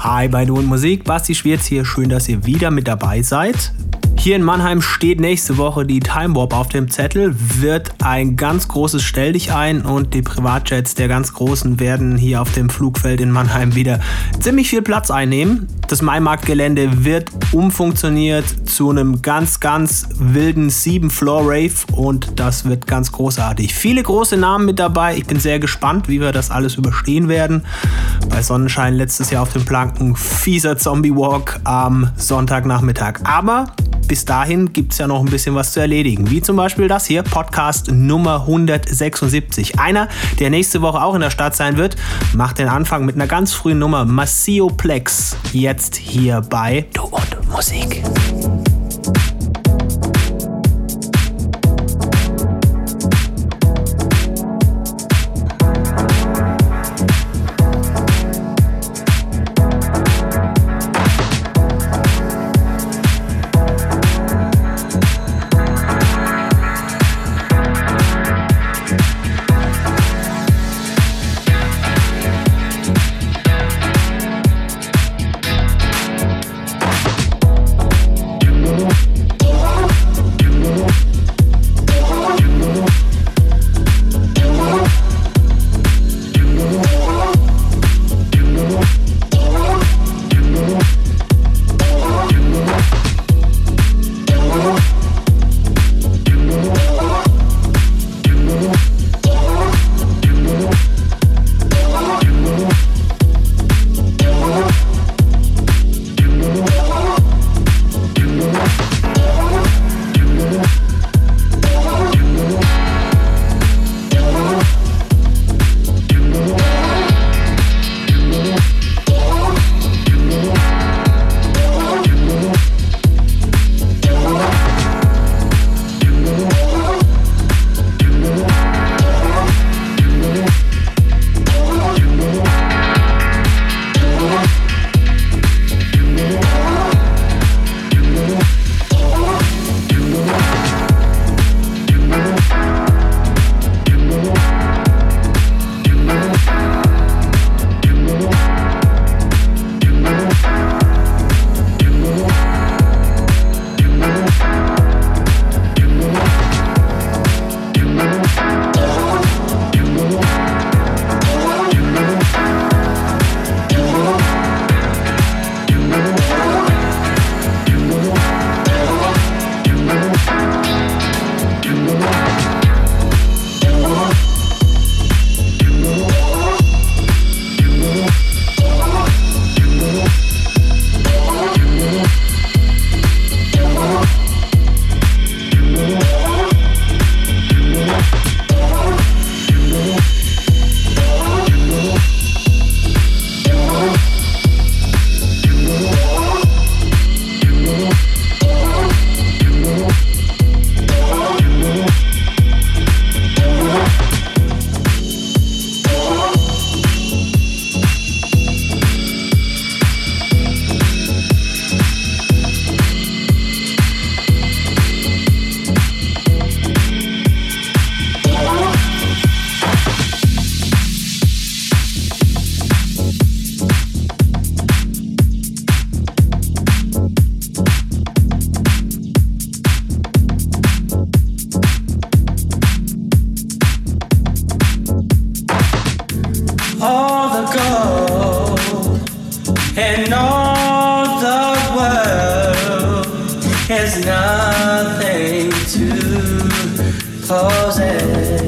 Hi bei Du und Musik, Basti Schwierz hier, schön, dass ihr wieder mit dabei seid. Hier in Mannheim steht nächste Woche die Time Warp auf dem Zettel, wird ein ganz großes Stell dich ein und die Privatjets der ganz Großen werden hier auf dem Flugfeld in Mannheim wieder ziemlich viel Platz einnehmen. Das Maimarktgelände wird umfunktioniert zu einem ganz, ganz wilden 7-Floor-Rave und das wird ganz großartig. Viele große Namen mit dabei. Ich bin sehr gespannt, wie wir das alles überstehen werden. Bei Sonnenschein letztes Jahr auf den Planken fieser Zombie Walk am Sonntagnachmittag. Aber bis dahin gibt es ja noch ein bisschen was zu erledigen. Wie zum Beispiel das hier, Podcast Nummer 176. Einer, der nächste Woche auch in der Stadt sein wird, macht den Anfang mit einer ganz frühen Nummer Massio Plex. Jetzt hier bei Du und Musik. Has nothing to possess.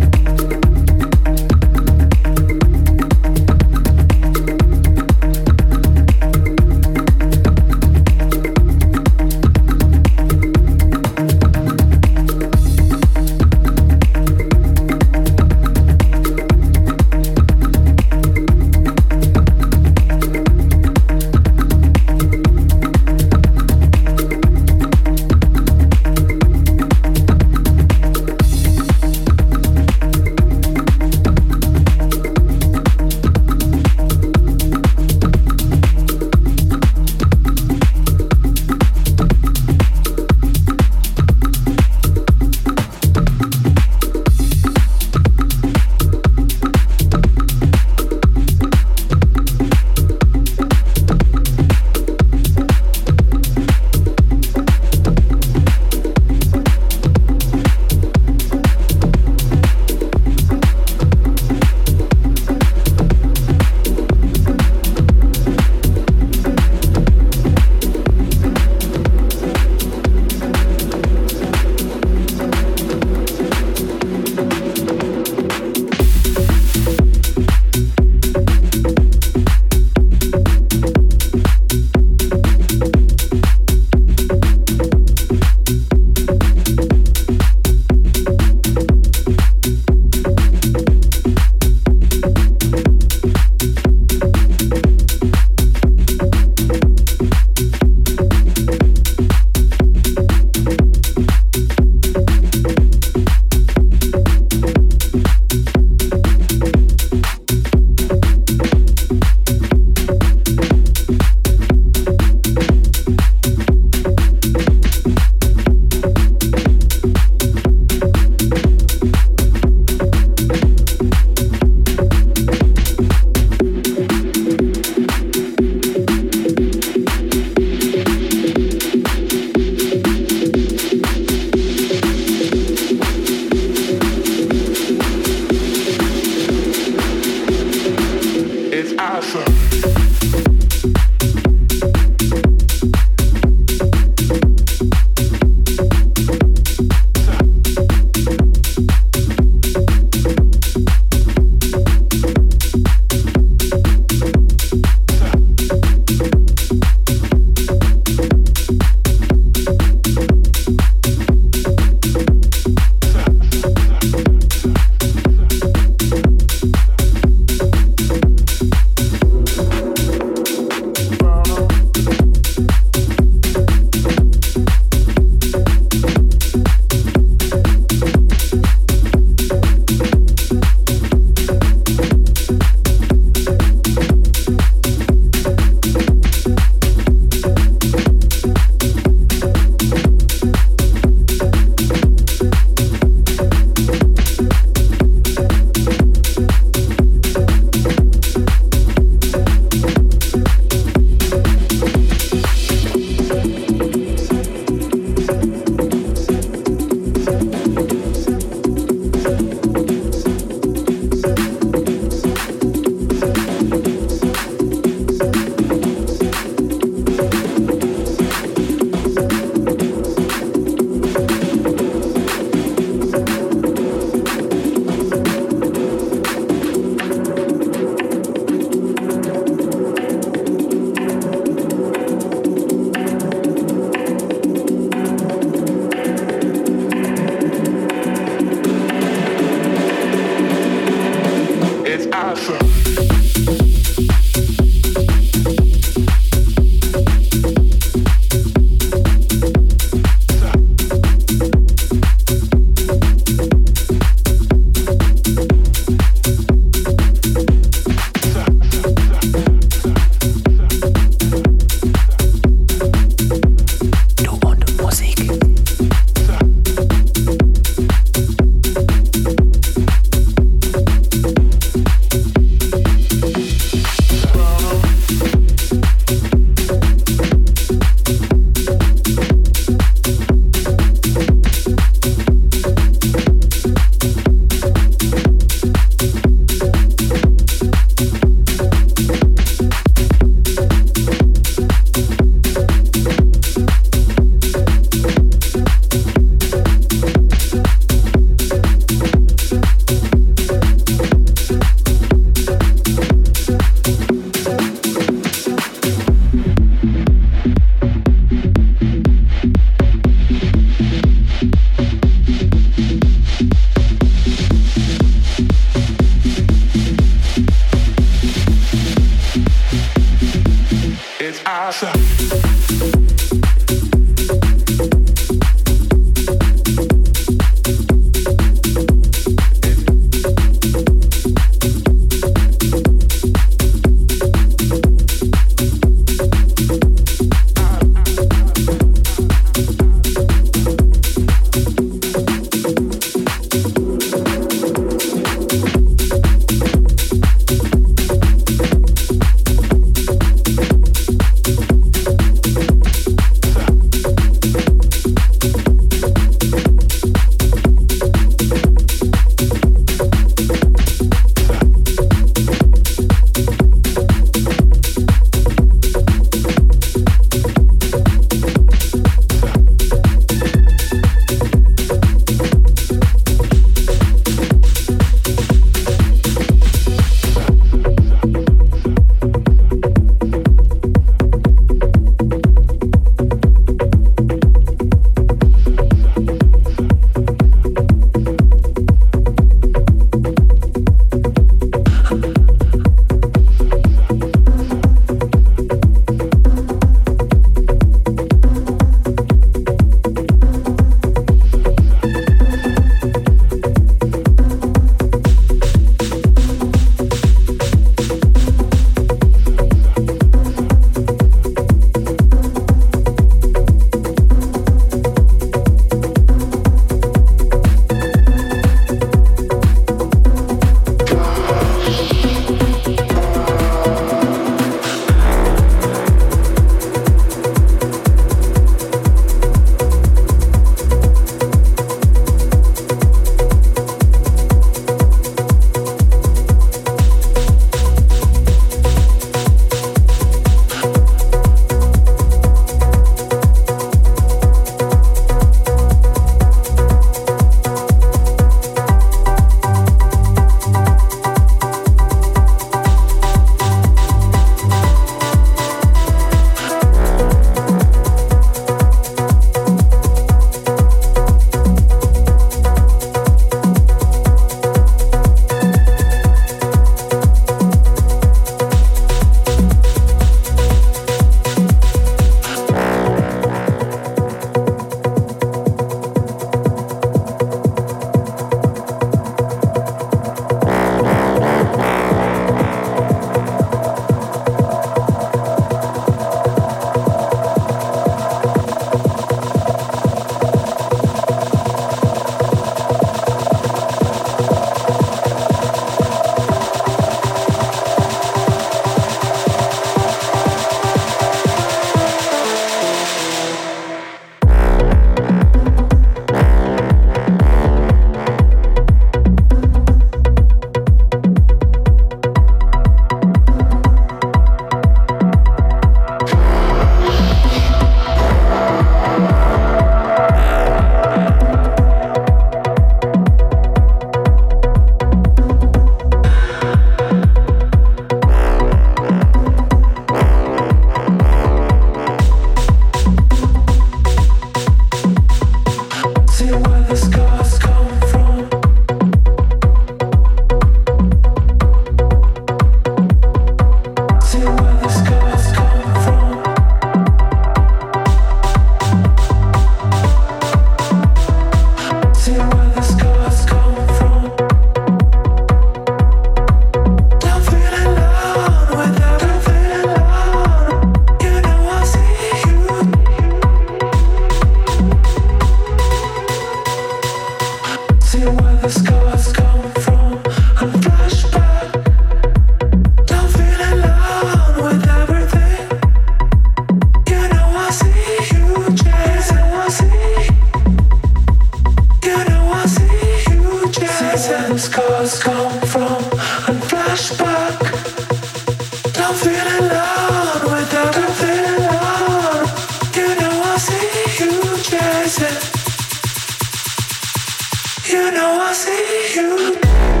when I see you.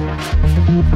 Thank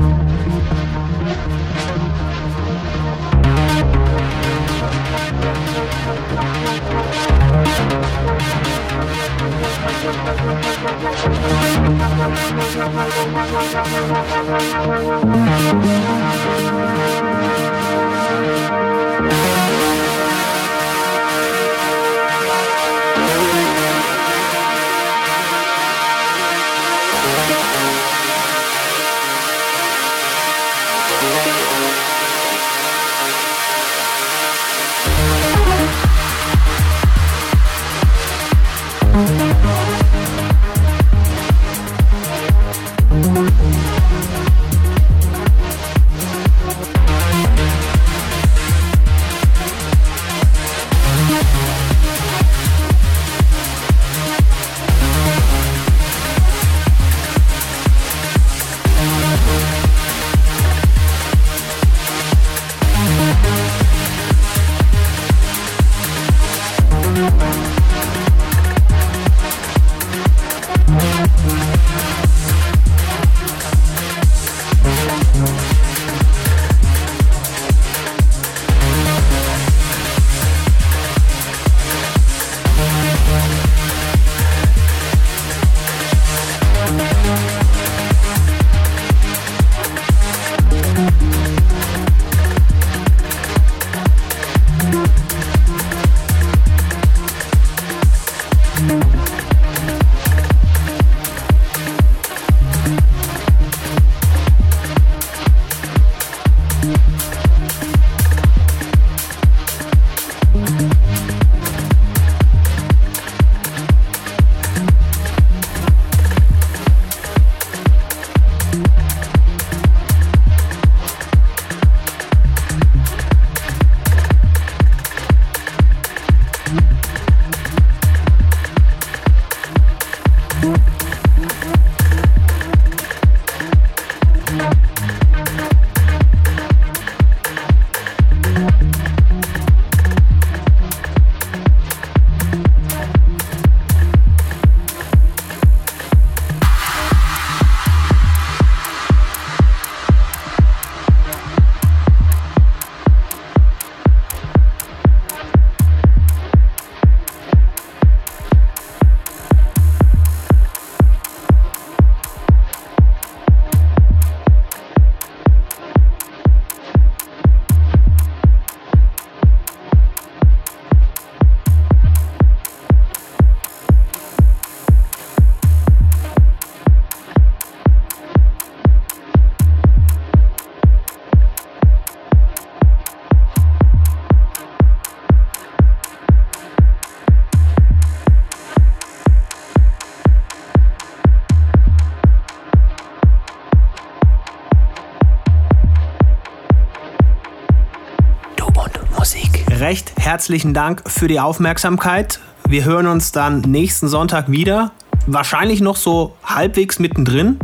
herzlichen Dank für die Aufmerksamkeit. Wir hören uns dann nächsten Sonntag wieder. Wahrscheinlich noch so halbwegs mittendrin.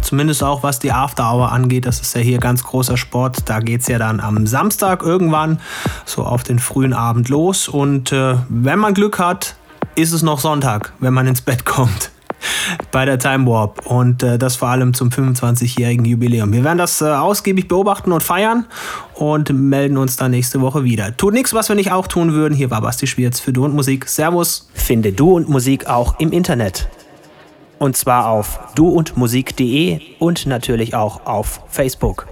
Zumindest auch was die After Hour angeht. Das ist ja hier ganz großer Sport. Da geht es ja dann am Samstag irgendwann so auf den frühen Abend los. Und äh, wenn man Glück hat, ist es noch Sonntag, wenn man ins Bett kommt bei der Time Warp und äh, das vor allem zum 25-jährigen Jubiläum. Wir werden das äh, ausgiebig beobachten und feiern und melden uns dann nächste Woche wieder. Tut nichts, was wir nicht auch tun würden. Hier war Basti Schwierz für Du und Musik. Servus. Finde Du und Musik auch im Internet. Und zwar auf duundmusik.de und natürlich auch auf Facebook.